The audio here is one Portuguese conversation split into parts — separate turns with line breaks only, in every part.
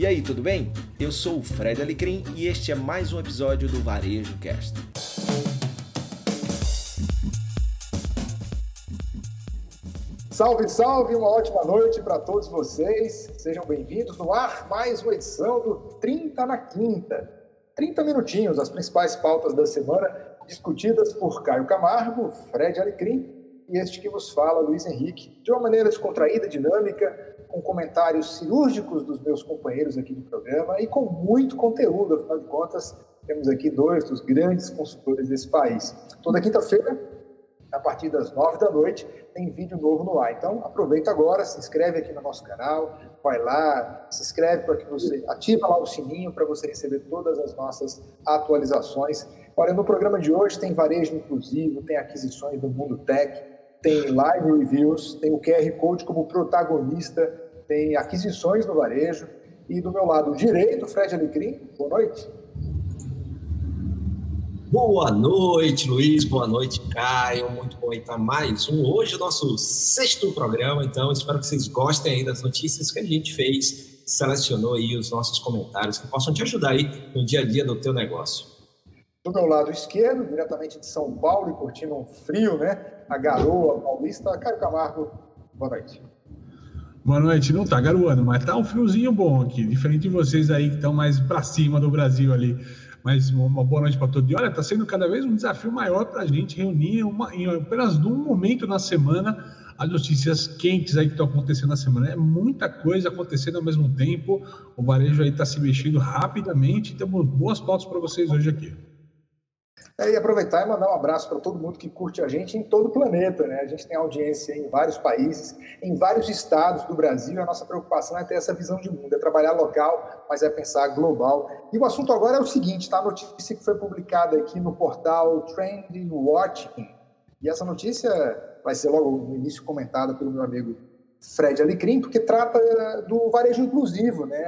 E aí, tudo bem? Eu sou o Fred Alecrim e este é mais um episódio do Varejo Cast.
Salve, salve, uma ótima noite para todos vocês. Sejam bem-vindos no ar, mais uma edição do 30 na Quinta. 30 minutinhos, as principais pautas da semana, discutidas por Caio Camargo, Fred Alecrim e este que vos fala, Luiz Henrique, de uma maneira descontraída, dinâmica, com comentários cirúrgicos dos meus companheiros aqui do programa e com muito conteúdo, afinal de contas, temos aqui dois dos grandes consultores desse país. Toda quinta-feira, a partir das nove da noite, tem vídeo novo no ar. Então, aproveita agora, se inscreve aqui no nosso canal, vai lá, se inscreve para que você ativa lá o sininho para você receber todas as nossas atualizações. Olha, no programa de hoje tem varejo inclusivo, tem aquisições do mundo tech, tem live reviews, tem o QR Code como protagonista, tem aquisições no varejo. E do meu lado direito, Fred Alecrim, boa noite.
Boa noite, Luiz. Boa noite, Caio. Muito bom estar mais um. Hoje, o nosso sexto programa, então espero que vocês gostem aí das notícias que a gente fez, selecionou aí os nossos comentários que possam te ajudar aí no dia a dia do teu negócio.
Do meu lado esquerdo, diretamente de São Paulo e curtindo um frio, né? a garoa paulista. Caio Camargo, boa noite.
Boa noite. Não tá garoando, mas tá um friozinho bom aqui. Diferente de vocês aí que estão mais para cima do Brasil ali. Mas uma boa noite para todos. E olha, está sendo cada vez um desafio maior para a gente reunir uma, em apenas num momento na semana as notícias quentes aí que estão acontecendo na semana. É muita coisa acontecendo ao mesmo tempo. O varejo aí está se mexendo rapidamente. Temos boas pautas para vocês hoje aqui.
É, e aproveitar e mandar um abraço para todo mundo que curte a gente em todo o planeta. Né? A gente tem audiência em vários países, em vários estados do Brasil. A nossa preocupação é ter essa visão de mundo, é trabalhar local, mas é pensar global. E o assunto agora é o seguinte: tá? a notícia que foi publicada aqui no portal Trend Watching. E essa notícia vai ser logo no início comentada pelo meu amigo Fred Alecrim, porque trata do varejo inclusivo, né?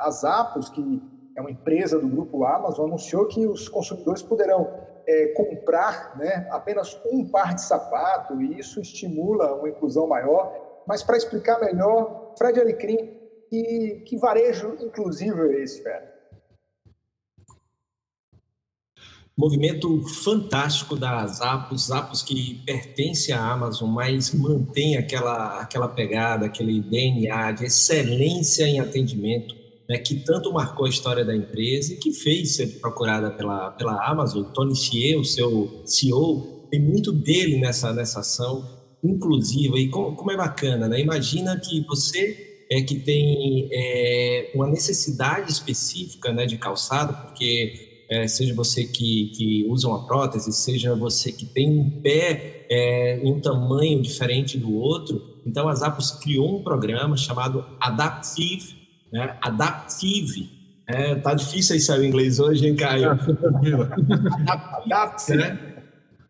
As Apos, que é uma empresa do grupo Amazon, anunciou que os consumidores poderão é, comprar né, apenas um par de sapato, e isso estimula uma inclusão maior. Mas para explicar melhor, Fred Alecrim, que, que varejo inclusivo é esse, Fred?
Movimento fantástico da Zappos, Zappos que pertence à Amazon, mas mantém aquela, aquela pegada, aquele DNA de excelência em atendimento, né, que tanto marcou a história da empresa e que fez ser procurada pela, pela Amazon. Tony Xie, o seu CEO, tem muito dele nessa, nessa ação inclusiva. E como, como é bacana, né? Imagina que você é que tem é, uma necessidade específica né, de calçado, porque é, seja você que, que usa uma prótese, seja você que tem um pé é, um tamanho diferente do outro. Então, a Zappos criou um programa chamado Adaptive né? Adaptive. É, tá difícil aí o inglês hoje, hein, Caio? Adaptive, né?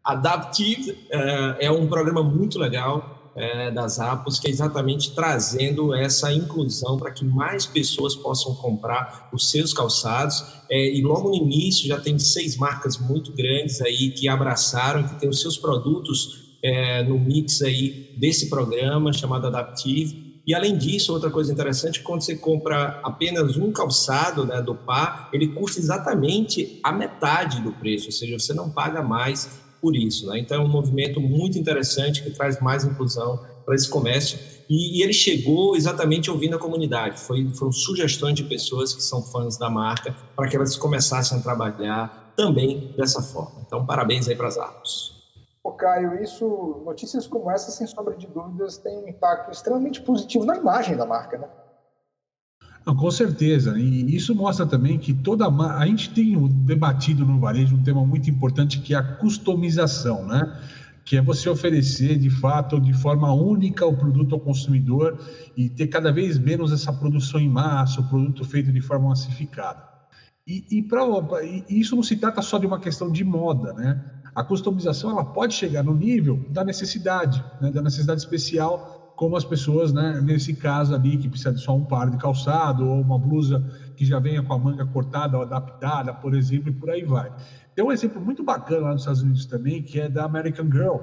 Adaptive é, é, um programa muito legal é, das Apos, que é exatamente trazendo essa inclusão para que mais pessoas possam comprar os seus calçados. É, e logo no início já tem seis marcas muito grandes aí que abraçaram, que têm os seus produtos é, no mix aí desse programa chamado Adaptive. E além disso, outra coisa interessante, quando você compra apenas um calçado né, do par, ele custa exatamente a metade do preço, ou seja, você não paga mais por isso. Né? Então é um movimento muito interessante que traz mais inclusão para esse comércio. E, e, ele chegou exatamente ouvindo a comunidade. Foi, foram sugestões de pessoas que são fãs da marca para que elas começassem a trabalhar também dessa forma. Então, parabéns aí para as Arcos.
Ô, Caio, isso, notícias como essa, sem sombra de dúvidas, têm um impacto extremamente positivo na imagem da marca, né?
Não, com certeza. E isso mostra também que toda a, a gente tem debatido no varejo um tema muito importante que é a customização, né? Que é você oferecer de fato, de forma única, o produto ao consumidor e ter cada vez menos essa produção em massa, o produto feito de forma massificada. E, e, pra, e isso não se trata só de uma questão de moda, né? A customização ela pode chegar no nível da necessidade, né, da necessidade especial, como as pessoas, né, nesse caso ali, que precisa de só um par de calçado ou uma blusa que já venha com a manga cortada ou adaptada, por exemplo, e por aí vai. Tem um exemplo muito bacana lá nos Estados Unidos também, que é da American Girl,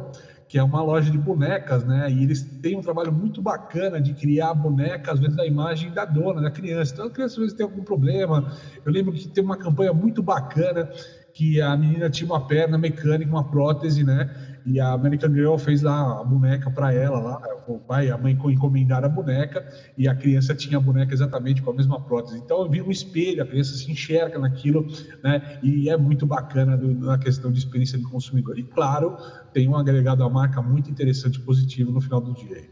que é uma loja de bonecas, né? E eles têm um trabalho muito bacana de criar bonecas, às vezes, da imagem da dona, da criança. Então, a criança às vezes tem algum problema. Eu lembro que tem uma campanha muito bacana que a menina tinha uma perna mecânica, uma prótese, né? E a American Girl fez lá a boneca para ela, lá, o pai e a mãe encomendaram a boneca e a criança tinha a boneca exatamente com a mesma prótese. Então eu vi um espelho, a criança se enxerga naquilo, né? E é muito bacana do, na questão de experiência do consumidor. E claro, tem um agregado à marca muito interessante, positivo no final do dia.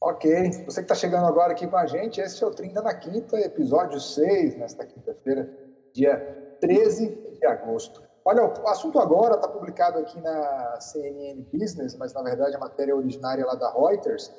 Ok, você que está chegando agora aqui com a gente, esse é o 30 na Quinta, episódio 6, nesta quinta-feira, dia 13 de agosto. Olha, o assunto agora está publicado aqui na CNN Business, mas na verdade a matéria é originária lá da Reuters.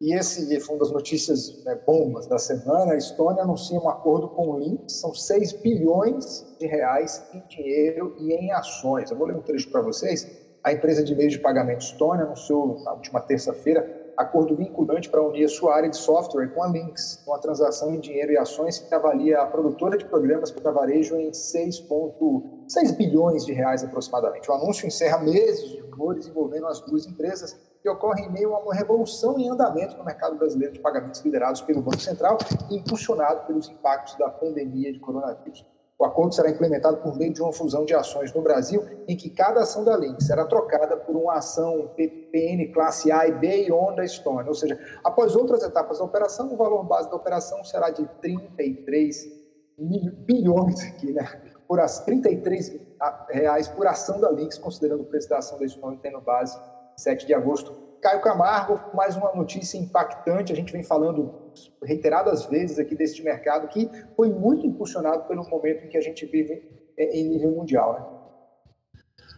E esse foi uma das notícias né, bombas da semana. A Estônia anuncia um acordo com o Lynx, são 6 bilhões de reais em dinheiro e em ações. Eu vou ler um trecho para vocês. A empresa de meio de pagamento Estônia anunciou na última terça-feira acordo vinculante para unir sua área de software com a Lynx, uma transação em dinheiro e ações que avalia a produtora de programas para varejo em 6,6 bilhões de reais aproximadamente. O anúncio encerra meses de rumores envolvendo as duas empresas que ocorrem em meio a uma revolução em andamento no mercado brasileiro de pagamentos liderados pelo Banco Central e impulsionado pelos impactos da pandemia de coronavírus. O acordo será implementado por meio de uma fusão de ações no Brasil, em que cada ação da Link será trocada por uma ação PN classe A e B e ON da Estônia. Ou seja, após outras etapas da operação, o valor base da operação será de 33 mil, bilhões aqui, né? Por as 33 reais por ação da Lynx, considerando o preço da ação da Estônia tendo base 7 de agosto Caio Camargo, mais uma notícia impactante. A gente vem falando reiteradas vezes aqui deste mercado que foi muito impulsionado pelo momento em que a gente vive é, em nível mundial. Né?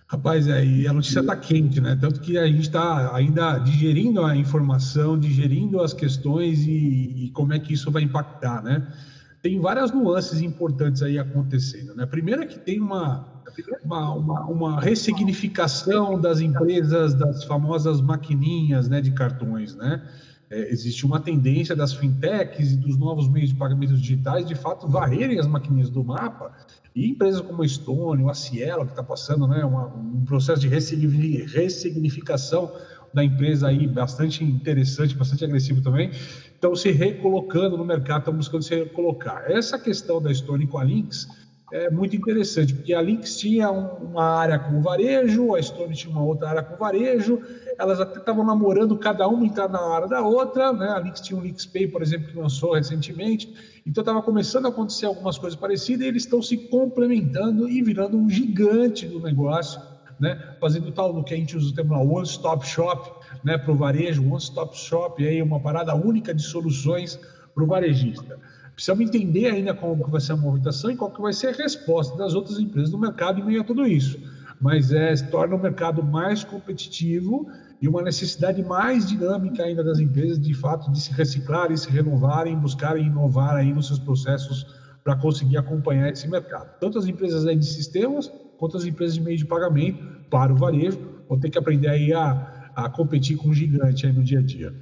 Rapaz, é, e a notícia está quente, né? Tanto que a gente está ainda digerindo a informação, digerindo as questões e, e, como é que isso vai impactar, né? Tem várias nuances importantes aí acontecendo, né? Primeiro é que tem uma uma, uma, uma, ressignificação das empresas, das famosas maquininhas né, de cartões. Né? É, existe uma tendência das fintechs e dos novos meios de pagamentos digitais, de fato, varrerem as maquininhas do mapa, e empresas como a Stone, a Cielo, que está passando né, uma, um processo de ressignificação da empresa aí bastante interessante, bastante agressivo também, estão se recolocando no mercado, estão buscando se recolocar. Essa questão da Stone com a Lynx é muito interessante, porque a Lynx tinha uma área com varejo, a Stone tinha uma outra área com varejo, elas até estavam namorando, cada uma entrar na área da outra, né? A Lynx tinha um Lynx Pay, por exemplo, que lançou recentemente, então estava começando a acontecer algumas coisas parecidas, e eles estão se complementando e virando um gigante do negócio, né? Fazendo tal no que a gente usa o termo One Stop Shop, né? Para o varejo, One Stop Shop, aí uma parada única de soluções para o varejista. Precisamos entender ainda como vai ser a movimentação e qual que vai ser a resposta das outras empresas do mercado em meio a tudo isso. Mas é, torna o mercado mais competitivo e uma necessidade mais dinâmica ainda das empresas, de fato, de se reciclarem, se renovarem, buscarem inovar aí nos seus processos para conseguir acompanhar esse mercado. Tanto as empresas aí de sistemas, quanto as empresas de meio de pagamento para o varejo, vão ter que aprender aí a, a competir com o gigante aí no dia a dia.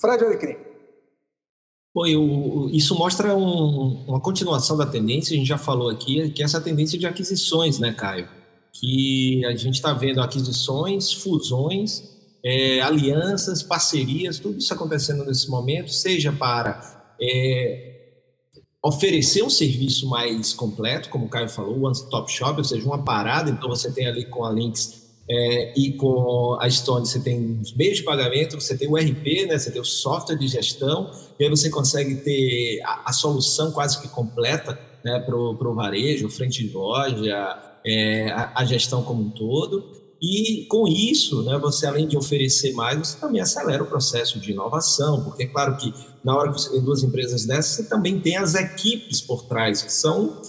Fred Alecrim,
Bom, eu, isso mostra um, uma continuação da tendência, a gente já falou aqui, que é essa tendência de aquisições, né, Caio? Que a gente está vendo aquisições, fusões, é, alianças, parcerias, tudo isso acontecendo nesse momento, seja para é, oferecer um serviço mais completo, como o Caio falou, one stop shop, ou seja, uma parada, então você tem ali com a Links é, e com a Stone você tem os meios de pagamento, você tem o RP, né, você tem o software de gestão, e aí você consegue ter a, a solução quase que completa né, para o varejo, frente de loja, é, a, a, gestão como um todo. E com isso, né, você além de oferecer mais, você também acelera o processo de inovação, porque é claro que na hora que você tem duas empresas dessas, você também tem as equipes por trás, que são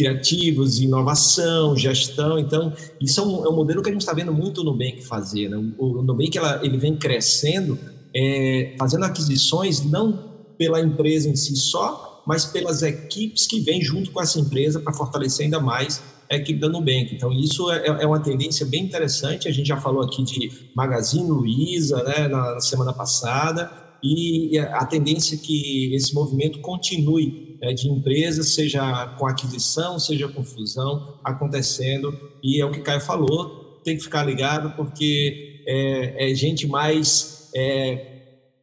criativos, inovação, gestão. Então, isso é um, é um modelo que a gente está vendo muito o Nubank fazer. Né? O, Nubank ela, ele vem crescendo, é, fazendo aquisições não pela empresa em si só, mas pelas equipes que vêm junto com essa empresa para fortalecer ainda mais a equipe da Nubank. Então, isso é, é, uma tendência bem interessante. A gente já falou aqui de Magazine Luiza né, na semana passada, e a tendência é que esse movimento continue é, de empresas, seja com aquisição, seja com fusão, acontecendo. E é o que Caio falou, tem que ficar ligado porque é, é gente mais é,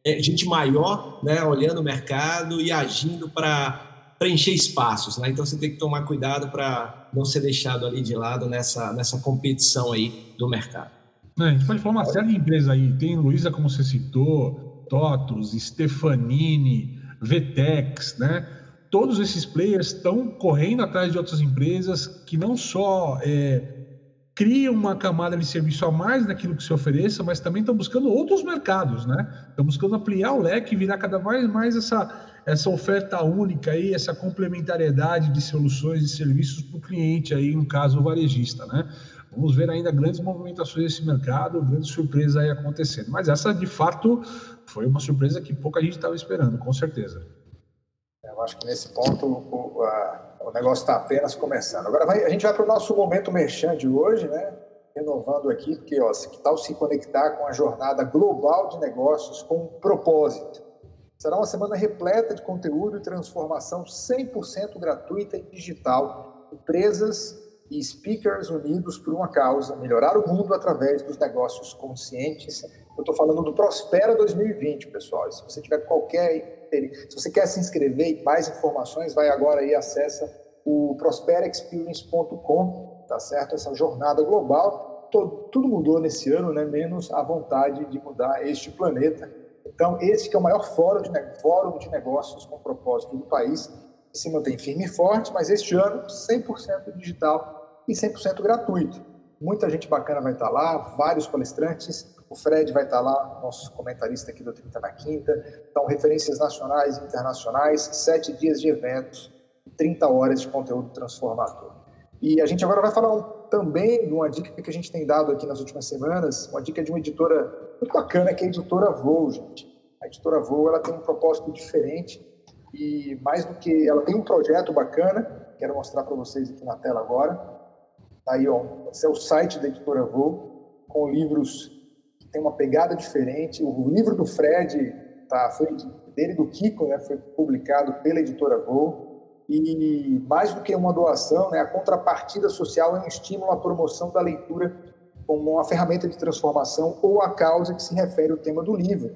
é, gente maior, né, olhando o mercado e agindo para preencher espaços, né? Então você tem que tomar cuidado para não ser deixado ali de lado nessa nessa competição aí do mercado.
É, a gente pode falar uma série de empresas aí. Tem Luiza, como você citou, TOTOS, Stefanini, Vetex, né? Todos esses players estão correndo atrás de outras empresas que não só é, criam uma camada de serviço a mais naquilo que se ofereça, mas também estão buscando outros mercados, né? Estão buscando ampliar o leque e virar cada vez mais essa, essa oferta única aí, essa complementariedade de soluções e serviços para o cliente aí, no caso o varejista, né? Vamos ver ainda grandes movimentações nesse mercado, grandes surpresas aí acontecendo. Mas essa, de fato, foi uma surpresa que pouca gente estava esperando, com certeza.
Eu acho que nesse ponto o, a, o negócio está apenas começando. Agora vai, a gente vai para o nosso momento merchan de hoje, né? Renovando aqui, porque ó, que tal se conectar com a jornada global de negócios com propósito? Será uma semana repleta de conteúdo e transformação 100% gratuita e digital. Empresas e speakers unidos por uma causa, melhorar o mundo através dos negócios conscientes. Eu estou falando do Prospera 2020, pessoal. E se você tiver qualquer se você quer se inscrever e mais informações, vai agora e acessa o prosperaexperience.com, tá certo? Essa jornada global, todo, tudo mudou nesse ano, né? Menos a vontade de mudar este planeta. Então, esse que é o maior fórum de, fórum de negócios com propósito do país, se mantém firme e forte, mas este ano 100% digital e 100% gratuito. Muita gente bacana vai estar lá, vários palestrantes. O Fred vai estar lá, nosso comentarista aqui do 30 na Quinta. Então, referências nacionais e internacionais, sete dias de eventos, 30 horas de conteúdo transformador. E a gente agora vai falar um, também de uma dica que a gente tem dado aqui nas últimas semanas, uma dica de uma editora muito bacana, que é a editora Voo, gente. A editora Voo ela tem um propósito diferente e mais do que ela tem um projeto bacana, quero mostrar para vocês aqui na tela agora Tá aí, ó, esse é o site da editora Voo, com livros tem uma pegada diferente. O livro do Fred tá, foi dele do Kiko, né, foi publicado pela editora Voo. E mais do que uma doação, né, a contrapartida social é um estímulo à promoção da leitura como uma ferramenta de transformação ou a causa que se refere ao tema do livro.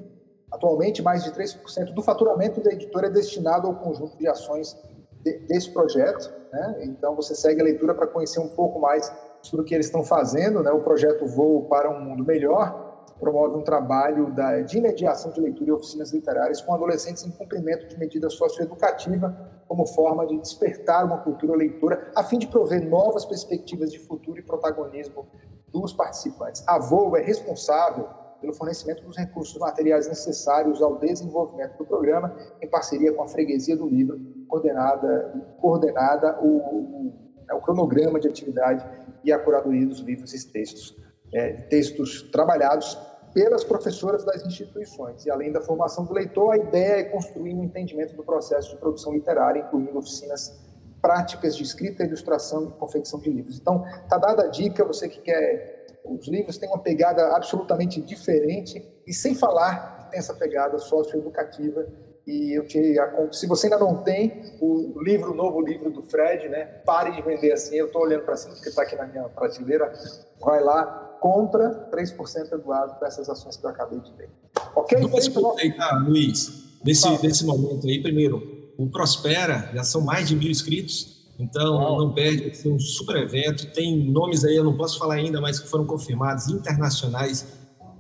Atualmente, mais de 3% do faturamento da editora é destinado ao conjunto de ações de, desse projeto. Né? Então, você segue a leitura para conhecer um pouco mais sobre o que eles estão fazendo. Né? O projeto Voo para um Mundo Melhor promove um trabalho da, de mediação de leitura e oficinas literárias com adolescentes em cumprimento de medida socioeducativa como forma de despertar uma cultura leitura, a fim de prover novas perspectivas de futuro e protagonismo dos participantes. A Voo é responsável pelo fornecimento dos recursos materiais necessários ao desenvolvimento do programa, em parceria com a Freguesia do Livro, coordenada, coordenada o, o, o cronograma de atividade e a curadoria dos livros e textos, é, textos trabalhados pelas professoras das instituições. E além da formação do leitor, a ideia é construir um entendimento do processo de produção literária, incluindo oficinas práticas de escrita, ilustração e confecção de livros. Então, está dada a dica, você que quer os livros têm uma pegada absolutamente diferente e sem falar que tem essa pegada socioeducativa e eu te se você ainda não tem o livro o novo livro do Fred né pare de vender assim eu estou olhando para cima porque está aqui na minha prateleira vai lá compra 3% Eduardo para essas ações que eu acabei de ver ok
duas coisas tá, Luiz nesse, nesse momento aí primeiro o Prospera já são mais de mil inscritos então, Uau. não perde, vai ser um super evento. Tem nomes aí, eu não posso falar ainda, mas que foram confirmados, internacionais,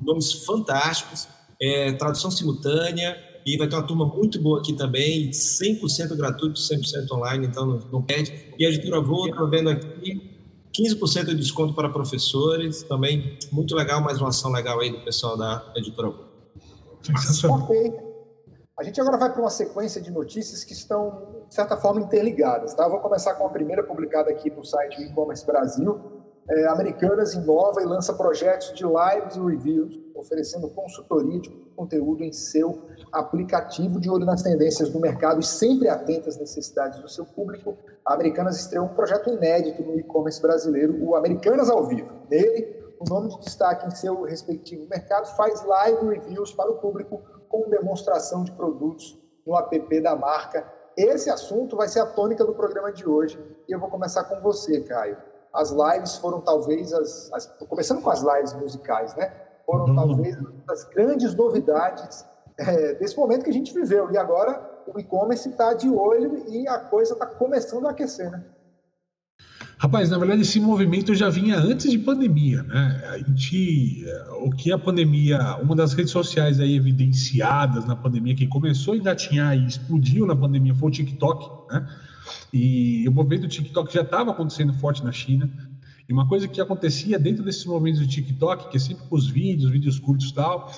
nomes fantásticos, é, tradução simultânea, e vai ter uma turma muito boa aqui também, 100% gratuito, 100% online, então não, não perde. E a editora Voo, estou vendo aqui, 15% de desconto para professores, também muito legal, mais uma ação legal aí do pessoal da editora Voo.
Ok. A gente agora vai para uma sequência de notícias que estão, de certa forma, interligadas. Tá? Eu vou começar com a primeira publicada aqui no site e-commerce Brasil. É, Americanas inova e lança projetos de lives e reviews, oferecendo consultoria de conteúdo em seu aplicativo de olho nas tendências do mercado e sempre atenta às necessidades do seu público. A Americanas estreou um projeto inédito no e-commerce brasileiro, o Americanas ao Vivo. Nele, o nome de destaque em seu respectivo mercado faz live reviews para o público com demonstração de produtos no app da marca. Esse assunto vai ser a tônica do programa de hoje e eu vou começar com você, Caio. as lives foram talvez as, as começando com as lives musicais, né? Foram uhum. talvez as grandes novidades é, desse momento que a gente viveu. E agora o e-commerce está de olho e a coisa está começando a aquecer, né?
Rapaz, na verdade, esse movimento já vinha antes de pandemia, né? A gente, o que a pandemia, uma das redes sociais aí evidenciadas na pandemia que começou a engatinhar e explodiu na pandemia foi o TikTok, né? E o movimento do TikTok já estava acontecendo forte na China. E uma coisa que acontecia dentro desses movimentos do TikTok, que é sempre com os vídeos, vídeos curtos e tal,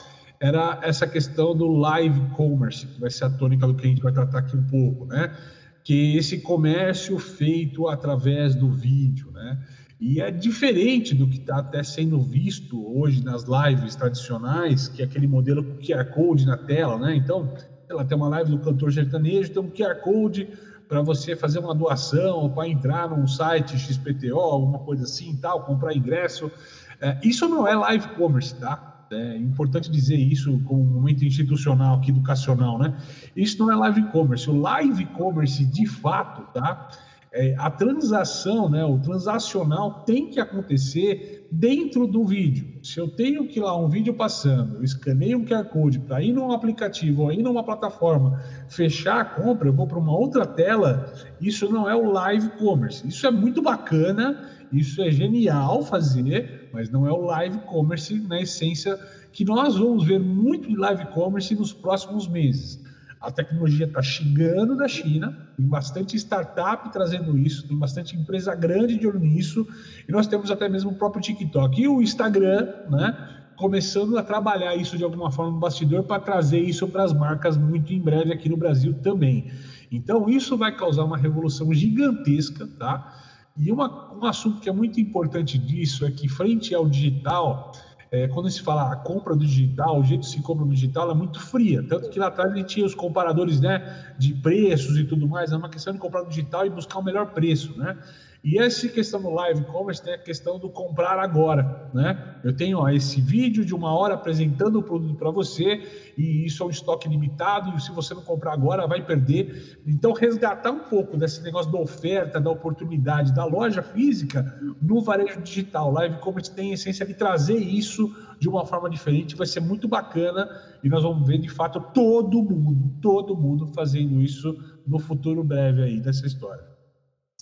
era essa questão do live commerce, que vai ser a tônica do que a gente vai tratar aqui um pouco, né? Que esse comércio feito através do vídeo, né? E é diferente do que está até sendo visto hoje nas lives tradicionais, que é aquele modelo com QR Code na tela, né? Então, ela tem uma live do cantor sertanejo, tem um QR Code para você fazer uma doação, para entrar num site XPTO, alguma coisa assim, tal, comprar ingresso. É, isso não é live commerce, tá? É importante dizer isso como um momento institucional aqui, educacional, né? Isso não é live commerce. O live commerce, de fato, tá? É, a transação, né, o transacional tem que acontecer dentro do vídeo. Se eu tenho que lá um vídeo passando, eu escaneio um QR Code para ir num aplicativo ou ir numa plataforma, fechar a compra, eu vou para uma outra tela, isso não é o live commerce. Isso é muito bacana, isso é genial fazer, mas não é o live commerce na essência que nós vamos ver muito de live commerce nos próximos meses. A tecnologia está chegando da China, tem bastante startup trazendo isso, tem bastante empresa grande de olho nisso, e nós temos até mesmo o próprio TikTok e o Instagram, né? Começando a trabalhar isso de alguma forma no bastidor para trazer isso para as marcas muito em breve aqui no Brasil também. Então, isso vai causar uma revolução gigantesca, tá? E uma, um assunto que é muito importante disso é que, frente ao digital, é, quando se fala a compra do digital, o jeito que se compra no digital é muito fria. Tanto que lá atrás a gente tinha os comparadores né, de preços e tudo mais. É uma questão de comprar no digital e buscar o melhor preço. Né? E essa questão do live commerce tem a questão do comprar agora, né? Eu tenho ó, esse vídeo de uma hora apresentando o produto para você e isso é um estoque limitado e se você não comprar agora vai perder. Então resgatar um pouco desse negócio da oferta, da oportunidade da loja física no varejo digital. Live commerce tem a essência de trazer isso de uma forma diferente, vai ser muito bacana e nós vamos ver de fato todo mundo, todo mundo fazendo isso no futuro breve aí dessa história.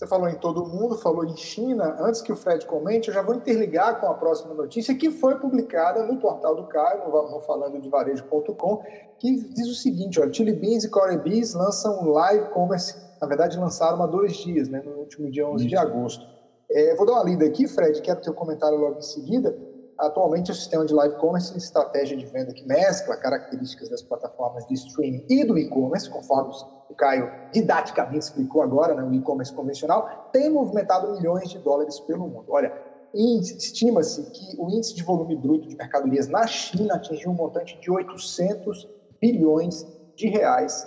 Você falou em todo mundo, falou em China. Antes que o Fred comente, eu já vou interligar com a próxima notícia que foi publicada no portal do Caio, no falando de varejo.com, que diz o seguinte: olha, Chili Beans e Corey Beans lançam live commerce. Na verdade, lançaram há dois dias, né, no último dia 11 de agosto. É, vou dar uma lida aqui, Fred, quero teu comentário logo em seguida. Atualmente, o sistema de live commerce é estratégia de venda que mescla características das plataformas de streaming e do e-commerce, conforme o Caio didaticamente explicou agora, né, o e-commerce convencional, tem movimentado milhões de dólares pelo mundo. Olha, estima-se que o índice de volume bruto de mercadorias na China atingiu um montante de 800 bilhões de reais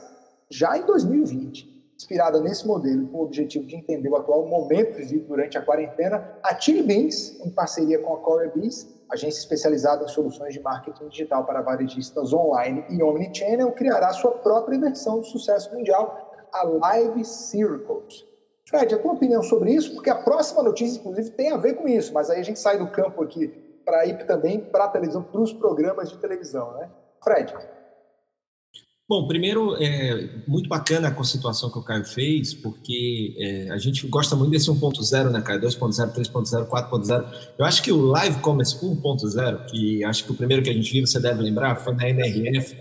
já em 2020. Inspirada nesse modelo, com o objetivo de entender o atual momento vivido durante a quarentena, a Chili Beans, em parceria com a Core Beans, agência especializada em soluções de marketing digital para varejistas online e omnichannel, criará sua própria versão de sucesso mundial, a Live Circles. Fred, a tua opinião sobre isso? Porque a próxima notícia, inclusive, tem a ver com isso, mas aí a gente sai do campo aqui para ir também para a televisão, para os programas de televisão, né? Fred.
Bom, primeiro, é muito bacana a conceituação que o Caio fez, porque é, a gente gosta muito desse 1.0, né, Caio? 2.0, 3.0, 4.0. Eu acho que o Live Commerce 1.0, que acho que o primeiro que a gente viu, você deve lembrar, foi na NRF.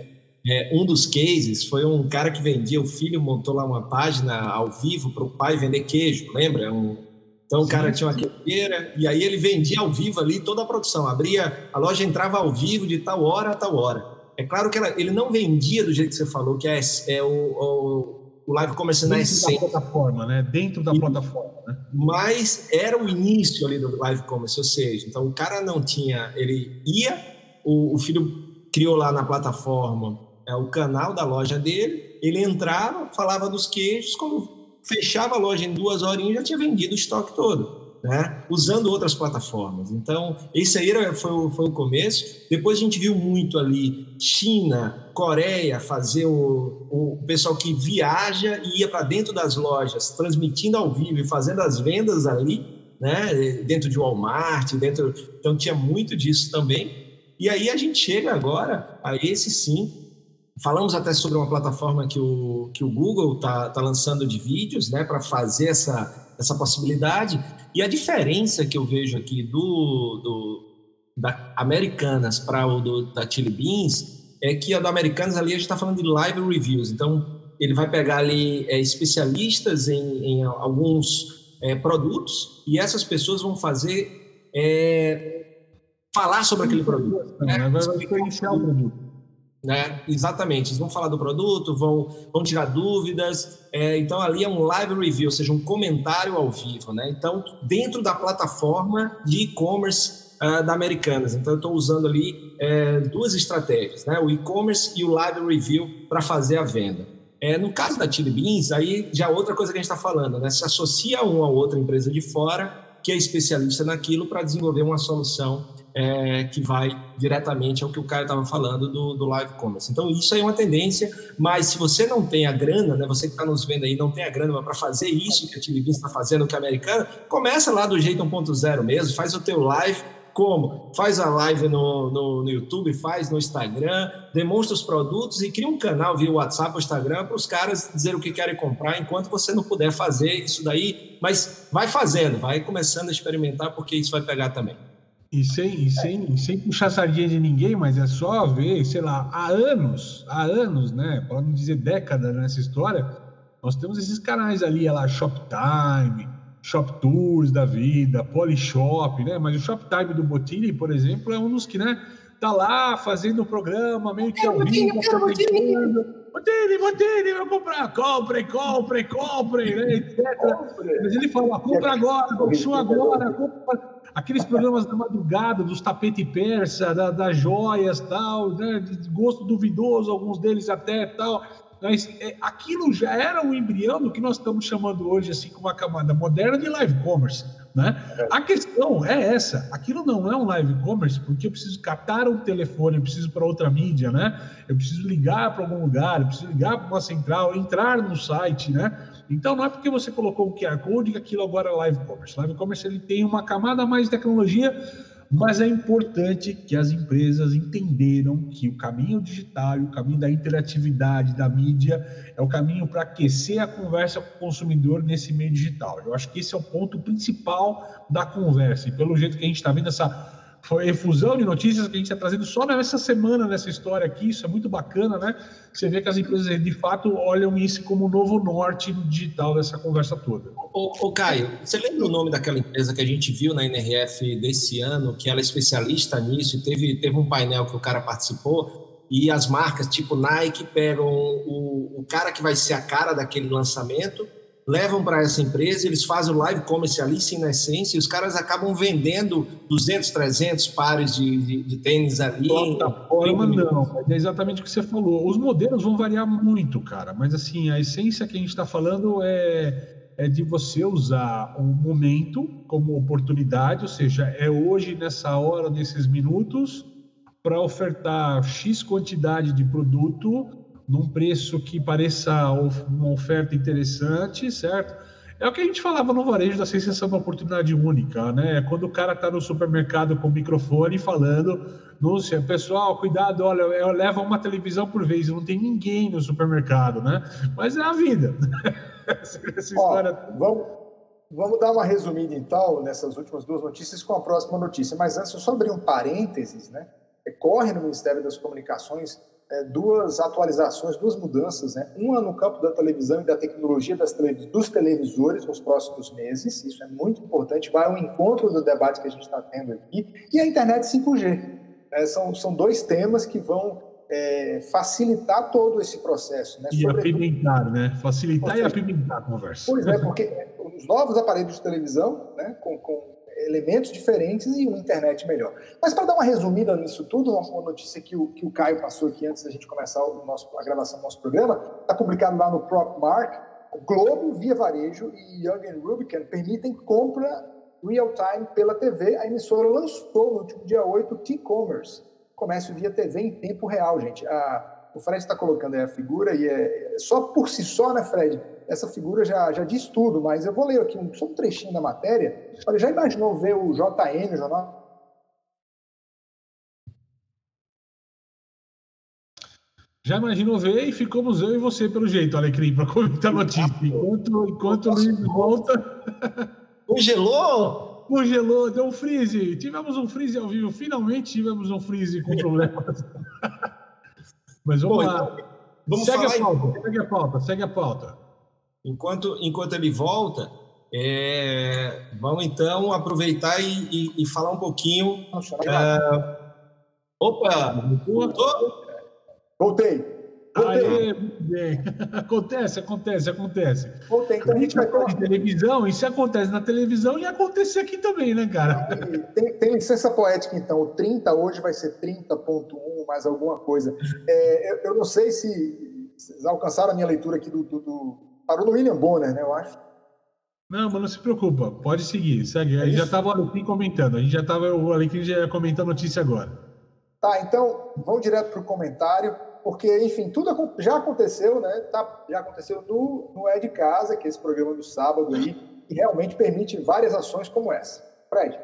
É, um dos cases foi um cara que vendia, o filho montou lá uma página ao vivo para o pai vender queijo, lembra? Um, então o cara tinha uma queijeira e aí ele vendia ao vivo ali toda a produção. Abria, a loja entrava ao vivo de tal hora a tal hora. É claro que ela, ele não vendia do jeito que você falou, que é, é o, o, o live commerce na essência.
da plataforma, né? Dentro da e, plataforma, né?
Mas era o início ali do live commerce, ou seja, então o cara não tinha, ele ia, o, o filho criou lá na plataforma é, o canal da loja dele, ele entrava, falava dos queijos, quando fechava a loja em duas horinhas já tinha vendido o estoque todo né? usando outras plataformas. Então, esse aí era, foi, o, foi o começo. Depois a gente viu muito ali China, Coreia, fazer o, o pessoal que viaja e ia para dentro das lojas, transmitindo ao vivo e fazendo as vendas ali. né? Dentro de Walmart, dentro. Então tinha muito disso também. E aí a gente chega agora a esse sim. Falamos até sobre uma plataforma que o, que o Google está tá lançando de vídeos, né, para fazer essa, essa possibilidade. E a diferença que eu vejo aqui do, do da Americanas para o do, da Chili Beans é que a do Americanas ali a gente está falando de live reviews. Então ele vai pegar ali é, especialistas em, em alguns é, produtos e essas pessoas vão fazer é, falar sobre aquele produto. Né? Vai diferenciar o produto. Né? Exatamente, eles vão falar do produto, vão, vão tirar dúvidas. É, então, ali é um live review, ou seja, um comentário ao vivo. Né? Então, dentro da plataforma de e-commerce uh, da Americanas. Então, eu estou usando ali é, duas estratégias, né? o e-commerce e o live review para fazer a venda. É, no caso da Chili Beans, aí já outra coisa que a gente está falando, né? se associa a uma ou outra empresa de fora que é especialista naquilo para desenvolver uma solução é, que vai diretamente ao que o cara estava falando do, do live commerce. Então, isso aí é uma tendência, mas se você não tem a grana, né, você que está nos vendo aí não tem a grana para fazer isso que a TV está fazendo, que a americana, começa lá do jeito 1.0 mesmo, faz o teu live, como? Faz a live no, no, no, YouTube, faz no Instagram, demonstra os produtos e cria um canal via WhatsApp ou Instagram para os caras dizer o que querem comprar, enquanto você não puder fazer isso daí. Mas vai fazendo, vai começando a experimentar, porque isso vai pegar também.
E sem, e sem, sem puxar sardinha de ninguém, mas é só ver, sei lá, há anos, há anos, né? Para não dizer décadas nessa história, nós temos esses canais ali, lá, Shoptime, Shop Tours da vida, Polishop, né? Mas o Shoptime do Botini, por exemplo, é um dos que, né? Tá lá fazendo o programa, meio que ao vivo, Botini, Botini, vou comprar, compre, compre, compre, né? etc. Mas ele fala, compra agora, compra agora, compra aqueles programas da madrugada, dos tapete persa, da, das joias, tal, né, de gosto duvidoso, alguns deles até tal. Mas é, aquilo já era um embrião do que nós estamos chamando hoje, assim, como uma camada moderna de live commerce. Né? A questão é essa: aquilo não é um live commerce, porque eu preciso captar um telefone, eu preciso para outra mídia, né? Eu preciso ligar para algum lugar, eu preciso ligar para uma central, entrar no site, né? Então não é porque você colocou o QR Code que aquilo agora é live commerce. Live commerce ele tem uma camada mais de tecnologia, mas é importante que as empresas entenderam que o caminho digital, o caminho da interatividade, da mídia, é o caminho para aquecer a conversa com o consumidor nesse meio digital. Eu acho que esse é o ponto principal da conversa. E pelo jeito que a gente está vendo essa foi efusão de notícias que a gente está trazendo só nessa semana, nessa história aqui. Isso é muito bacana, né? Você vê que as empresas, de fato, olham isso como o novo norte no digital dessa conversa toda.
Ô, ô, Caio, você lembra o nome daquela empresa que a gente viu na NRF desse ano, que ela é especialista nisso, e teve, teve um painel que o cara participou, e as marcas tipo Nike pegam o, o cara que vai ser a cara daquele lançamento levam para essa empresa, eles fazem o live commerce ali, sim, na essência, e os caras acabam vendendo 200, 300 pares de, de, de tênis ali.
Plataforma não, é exatamente o que você falou. Os modelos vão variar muito, cara, mas assim, a essência que a gente está falando é, é de você usar um momento como oportunidade, ou seja, é hoje, nessa hora, nesses minutos, para ofertar X quantidade de produto num preço que pareça uma oferta interessante, certo? É o que a gente falava no varejo da sensação de oportunidade única, né? Quando o cara está no supermercado com o microfone falando, Núcia, pessoal, cuidado, olha, eu levo uma televisão por vez, não tem ninguém no supermercado, né? Mas é a vida.
Essa história... Ó, vamos, vamos dar uma resumida, então, nessas últimas duas notícias com a próxima notícia. Mas antes, eu só abrir um parênteses, né? Corre no Ministério das Comunicações é, duas atualizações, duas mudanças, né? Uma no campo da televisão e da tecnologia das televis dos televisores nos próximos meses, isso é muito importante, vai ao encontro do debate que a gente está tendo aqui, e a internet 5G. Né? São, são dois temas que vão é, facilitar todo esse processo. Né?
E Sobretudo, apimentar, né? Facilitar seja, e apimentar a conversa.
Pois é, porque os novos aparelhos de televisão, né, com, com elementos diferentes e uma internet melhor. Mas para dar uma resumida nisso tudo, uma notícia que o, que o Caio passou aqui antes da gente começar o nosso, a gravação do nosso programa, está publicado lá no PropMark, Globo, Via Varejo e Young Rubicon permitem compra real-time pela TV. A emissora lançou no último dia 8 T-Commerce, comércio via TV em tempo real, gente. A, O Fred está colocando aí a figura e é só por si só, né, Fred? Essa figura já, já diz tudo, mas eu vou ler aqui um, só um trechinho da matéria. Olha, já imaginou ver o JN, o Jornal
Já imaginou ver e ficamos eu e você pelo jeito, Alecrim, para comentar a notícia. Enquanto, enquanto o Luiz volta.
Congelou?
Congelou, deu um freeze. Tivemos um freeze ao vivo, finalmente tivemos um freeze com problemas. Mas vamos Pô, lá. Então, vamos segue, a pauta, segue a pauta, segue a pauta.
Enquanto, enquanto ele volta, é, vamos então aproveitar e, e, e falar um pouquinho. É, opa, voltou?
Voltei.
Voltei. Aê, muito bem. Acontece, acontece, acontece.
Voltei. Então a gente vai
ter. De televisão, e se acontece na televisão, ia acontecer aqui também, né, cara?
Tem, tem licença poética, então. O 30 hoje vai ser 30.1, mais alguma coisa. É, eu, eu, não sei se vocês alcançaram a minha leitura aqui do. do, do parou no William Bonner, né, eu acho.
Não, mas não se preocupa, pode seguir, segue. É já estava o Alecrim comentando, a gente já estava, o Alecrim já ia comentar a notícia agora.
Tá, então vamos direto para o comentário porque, enfim, tudo já aconteceu, né? Tá, já aconteceu no, no É de Casa, que é esse programa do sábado aí, e realmente permite várias ações como essa. Fred.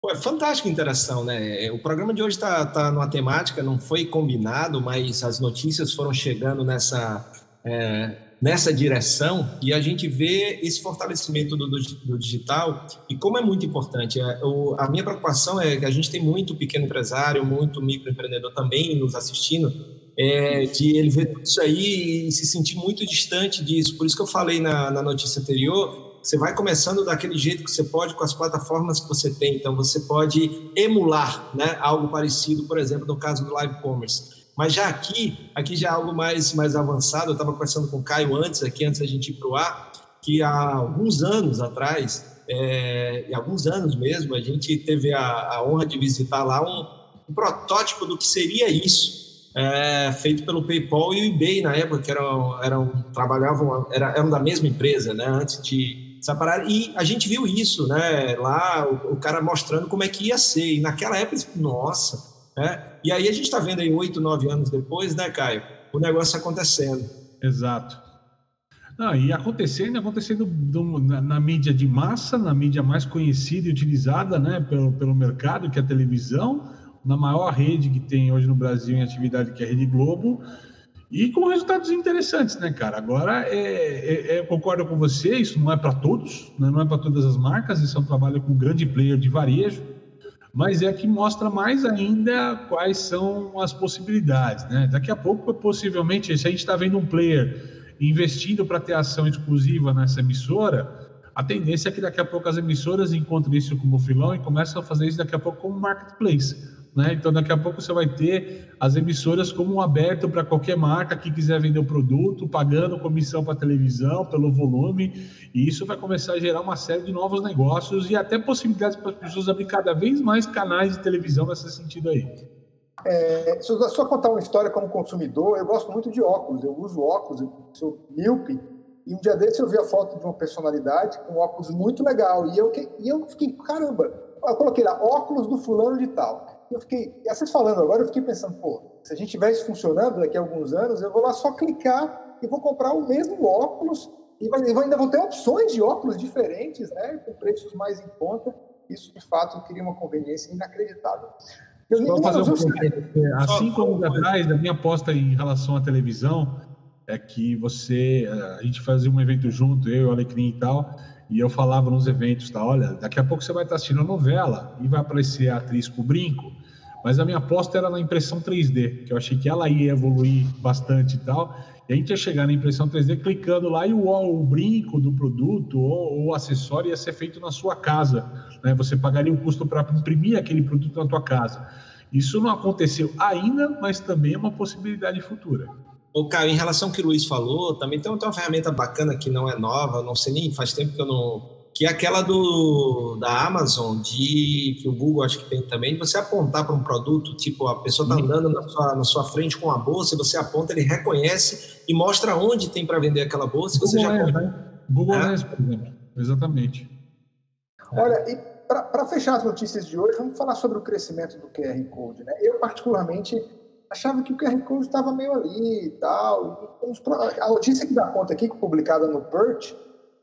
Pô, é fantástica a interação, né? O programa de hoje está tá numa temática, não foi combinado, mas as notícias foram chegando nessa, é, nessa direção e a gente vê esse fortalecimento do, do, do digital e como é muito importante. É, o, a minha preocupação é que a gente tem muito pequeno empresário, muito microempreendedor também nos assistindo, é, ele ver tudo isso aí e se sentir muito distante disso. Por isso que eu falei na, na notícia anterior, você vai começando daquele jeito que você pode com as plataformas que você tem. Então, você pode emular né, algo parecido, por exemplo, no caso do live commerce. Mas já aqui, aqui já é algo mais, mais avançado. Eu estava conversando com o Caio antes, aqui antes da gente ir para o ar, que há alguns anos atrás, é, alguns anos mesmo, a gente teve a, a honra de visitar lá um, um protótipo do que seria isso, é, feito pelo PayPal e o eBay na época, que eram, eram trabalhavam, eram, eram da mesma empresa, né, antes de separar. E a gente viu isso, né, lá, o, o cara mostrando como é que ia ser. E naquela época, nossa, né? E aí a gente está vendo aí oito, nove anos depois, né, Caio? O negócio acontecendo.
Exato. Não, e acontecendo, acontecendo do, na, na, mídia de massa, na mídia mais conhecida e utilizada né, pelo, pelo mercado, que é a televisão, na maior rede que tem hoje no Brasil em atividade, que é a Rede Globo, e com resultados interessantes, né, cara? Agora, é, é, é, eu concordo com você, isso não é para todos, né, não é para todas as marcas, isso é um trabalho com grande player de varejo, mas é que mostra mais ainda quais são as possibilidades. Né? Daqui a pouco, possivelmente, se a gente está vendo um player investindo para ter ação exclusiva nessa emissora, a tendência é que daqui a pouco as emissoras encontrem isso como filão e começam a fazer isso daqui a pouco como marketplace. Né? Então, daqui a pouco você vai ter as emissoras como um aberto para qualquer marca que quiser vender o produto, pagando comissão para televisão pelo volume, e isso vai começar a gerar uma série de novos negócios e até possibilidades para as pessoas abrir cada vez mais canais de televisão nesse sentido aí.
É, se eu só contar uma história como consumidor, eu gosto muito de óculos, eu uso óculos, eu sou míope, e um dia desse eu vi a foto de uma personalidade com óculos muito legal, e eu, e eu fiquei, caramba, eu coloquei lá, óculos do fulano de tal eu fiquei, e vocês falando agora, eu fiquei pensando, pô, se a gente tivesse funcionando daqui a alguns anos, eu vou lá só clicar e vou comprar o mesmo óculos e vai, ainda vou ter opções de óculos diferentes, né, com preços mais em conta. Isso, de fato, cria uma conveniência inacreditável.
Eu Só fazer um Há cinco anos atrás, a minha aposta em relação à televisão é que você, a gente fazia um evento junto, eu, o Alecrim e tal, e eu falava nos eventos, tá? Olha, daqui a pouco você vai estar assistindo a novela e vai aparecer a atriz com o brinco, mas a minha aposta era na impressão 3D, que eu achei que ela ia evoluir bastante e tal. E a gente ia chegar na impressão 3D clicando lá e o, o brinco do produto ou o acessório ia ser feito na sua casa. Né? Você pagaria o custo para imprimir aquele produto na tua casa. Isso não aconteceu ainda, mas também é uma possibilidade futura.
Ô, Caio, em relação ao que o Luiz falou, também tem uma ferramenta bacana que não é nova, não sei nem, faz tempo que eu não. Que é aquela do, da Amazon, de, que o Google acho que tem também, de você apontar para um produto, tipo, a pessoa está andando na sua, na sua frente com a bolsa, e você aponta, ele reconhece e mostra onde tem para vender aquela bolsa, e você
Google
já
é, né? Google é, por exemplo. Exatamente.
Olha, e para fechar as notícias de hoje, vamos falar sobre o crescimento do QR Code. Né? Eu, particularmente, achava que o QR Code estava meio ali e tal. A notícia que dá conta aqui, publicada no Perch,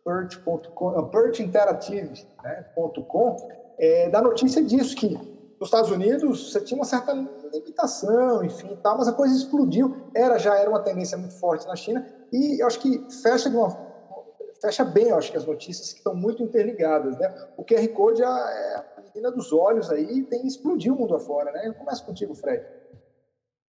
perch.com, perchinteractive.com, né, é, da notícia disso, que nos Estados Unidos você tinha uma certa limitação, enfim, e tal, mas a coisa explodiu. Era já era uma tendência muito forte na China e eu acho que fecha de uma fecha bem, eu acho que as notícias que estão muito interligadas, né? O QR Code é a menina dos olhos aí, tem explodiu o mundo afora, né? Eu começo contigo, Fred.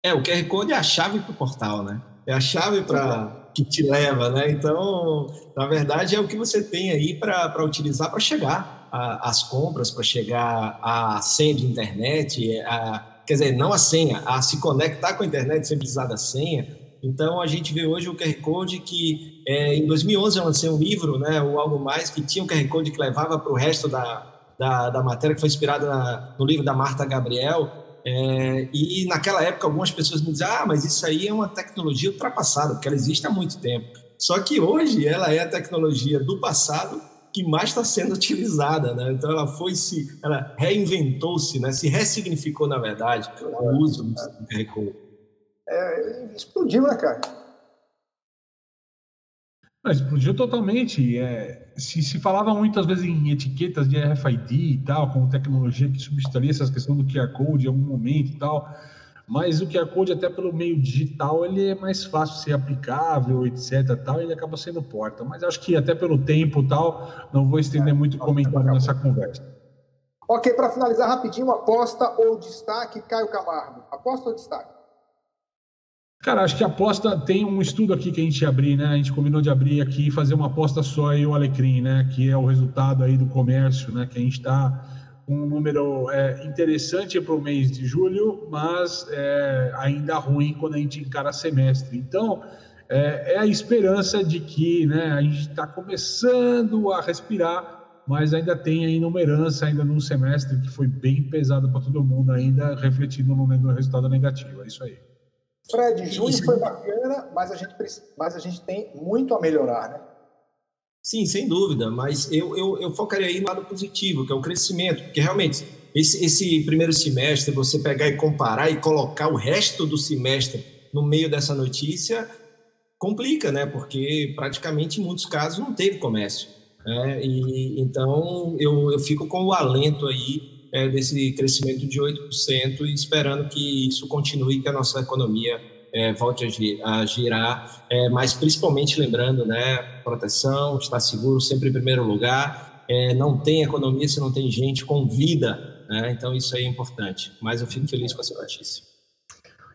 É, o QR Code é a chave para o portal, né? É a chave para que te leva, né? Então, na verdade, é o que você tem aí para utilizar para chegar às compras, para chegar à senha de internet, a, quer dizer, não a senha, a se conectar com a internet sem precisar da senha. Então, a gente vê hoje o QR Code que, é, em 2011, eu lancei um livro, né, ou algo mais, que tinha o QR Code que levava para o resto da, da, da, matéria, que foi inspirado no livro da Marta Gabriel. É, e naquela época, algumas pessoas me diziam: ah, mas isso aí é uma tecnologia ultrapassada, porque ela existe há muito tempo. Só que hoje ela é a tecnologia do passado que mais está sendo utilizada, né? Então ela foi se, ela reinventou-se, né? Se ressignificou na verdade o uso do QR Code.
É, explodiu, né, cara?
Explodiu totalmente. É, se, se falava muitas vezes em etiquetas de RFID e tal, como tecnologia que substituiria essa questão do QR Code em algum momento e tal, mas o QR Code, até pelo meio digital, ele é mais fácil de ser aplicável, etc. Tal, ele acaba sendo porta. Mas acho que até pelo tempo tal, não vou estender muito comentário nessa conversa.
Ok, para finalizar rapidinho, aposta ou destaque, Caio Camargo. Aposta ou destaque?
Cara, acho que a aposta tem um estudo aqui que a gente abrir, né? A gente combinou de abrir aqui e fazer uma aposta só aí o Alecrim, né? Que é o resultado aí do comércio, né? Que a gente está com um número é, interessante para o mês de julho, mas é, ainda ruim quando a gente encara semestre. Então, é, é a esperança de que né, a gente está começando a respirar, mas ainda tem ainda uma ainda num semestre que foi bem pesado para todo mundo, ainda refletindo no resultado negativo. É isso aí.
Fred, junho foi bacana, mas a, gente, mas a gente tem muito a melhorar, né?
Sim, sem dúvida, mas eu, eu, eu focaria aí no lado positivo, que é o crescimento, porque realmente esse, esse primeiro semestre, você pegar e comparar e colocar o resto do semestre no meio dessa notícia, complica, né? Porque praticamente em muitos casos não teve comércio. Né? E, então eu, eu fico com o alento aí é, desse crescimento de 8% e esperando que isso continue, que a nossa economia é, volte a, girar, é, mas principalmente lembrando, né, proteção, estar seguro sempre em primeiro lugar, é, não tem economia se não tem gente com vida, né, então isso aí é importante, mas eu fico feliz com essa notícia.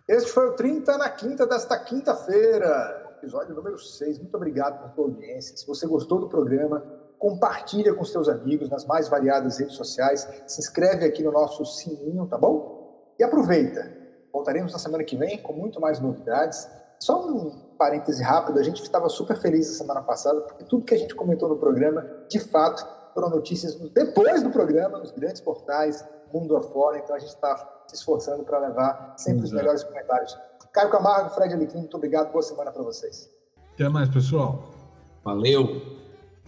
Este foi o 30 na quinta desta quinta-feira, episódio número 6. Muito obrigado pela sua audiência. Se você gostou do programa, compartilha com seus amigos nas mais variadas redes sociais, se inscreve aqui no nosso sininho, tá bom? E aproveita. Voltaremos na semana que vem com muito mais novidades. Só um parêntese rápido, a gente estava super feliz na semana passada, porque tudo que a gente comentou no programa, de fato, foram notícias depois do programa, nos grandes portais, mundo afora, então a gente está se esforçando para levar sempre os melhores comentários. Caio Camargo, Fred Alecrim, muito obrigado, boa semana para vocês.
Até mais, pessoal.
Valeu!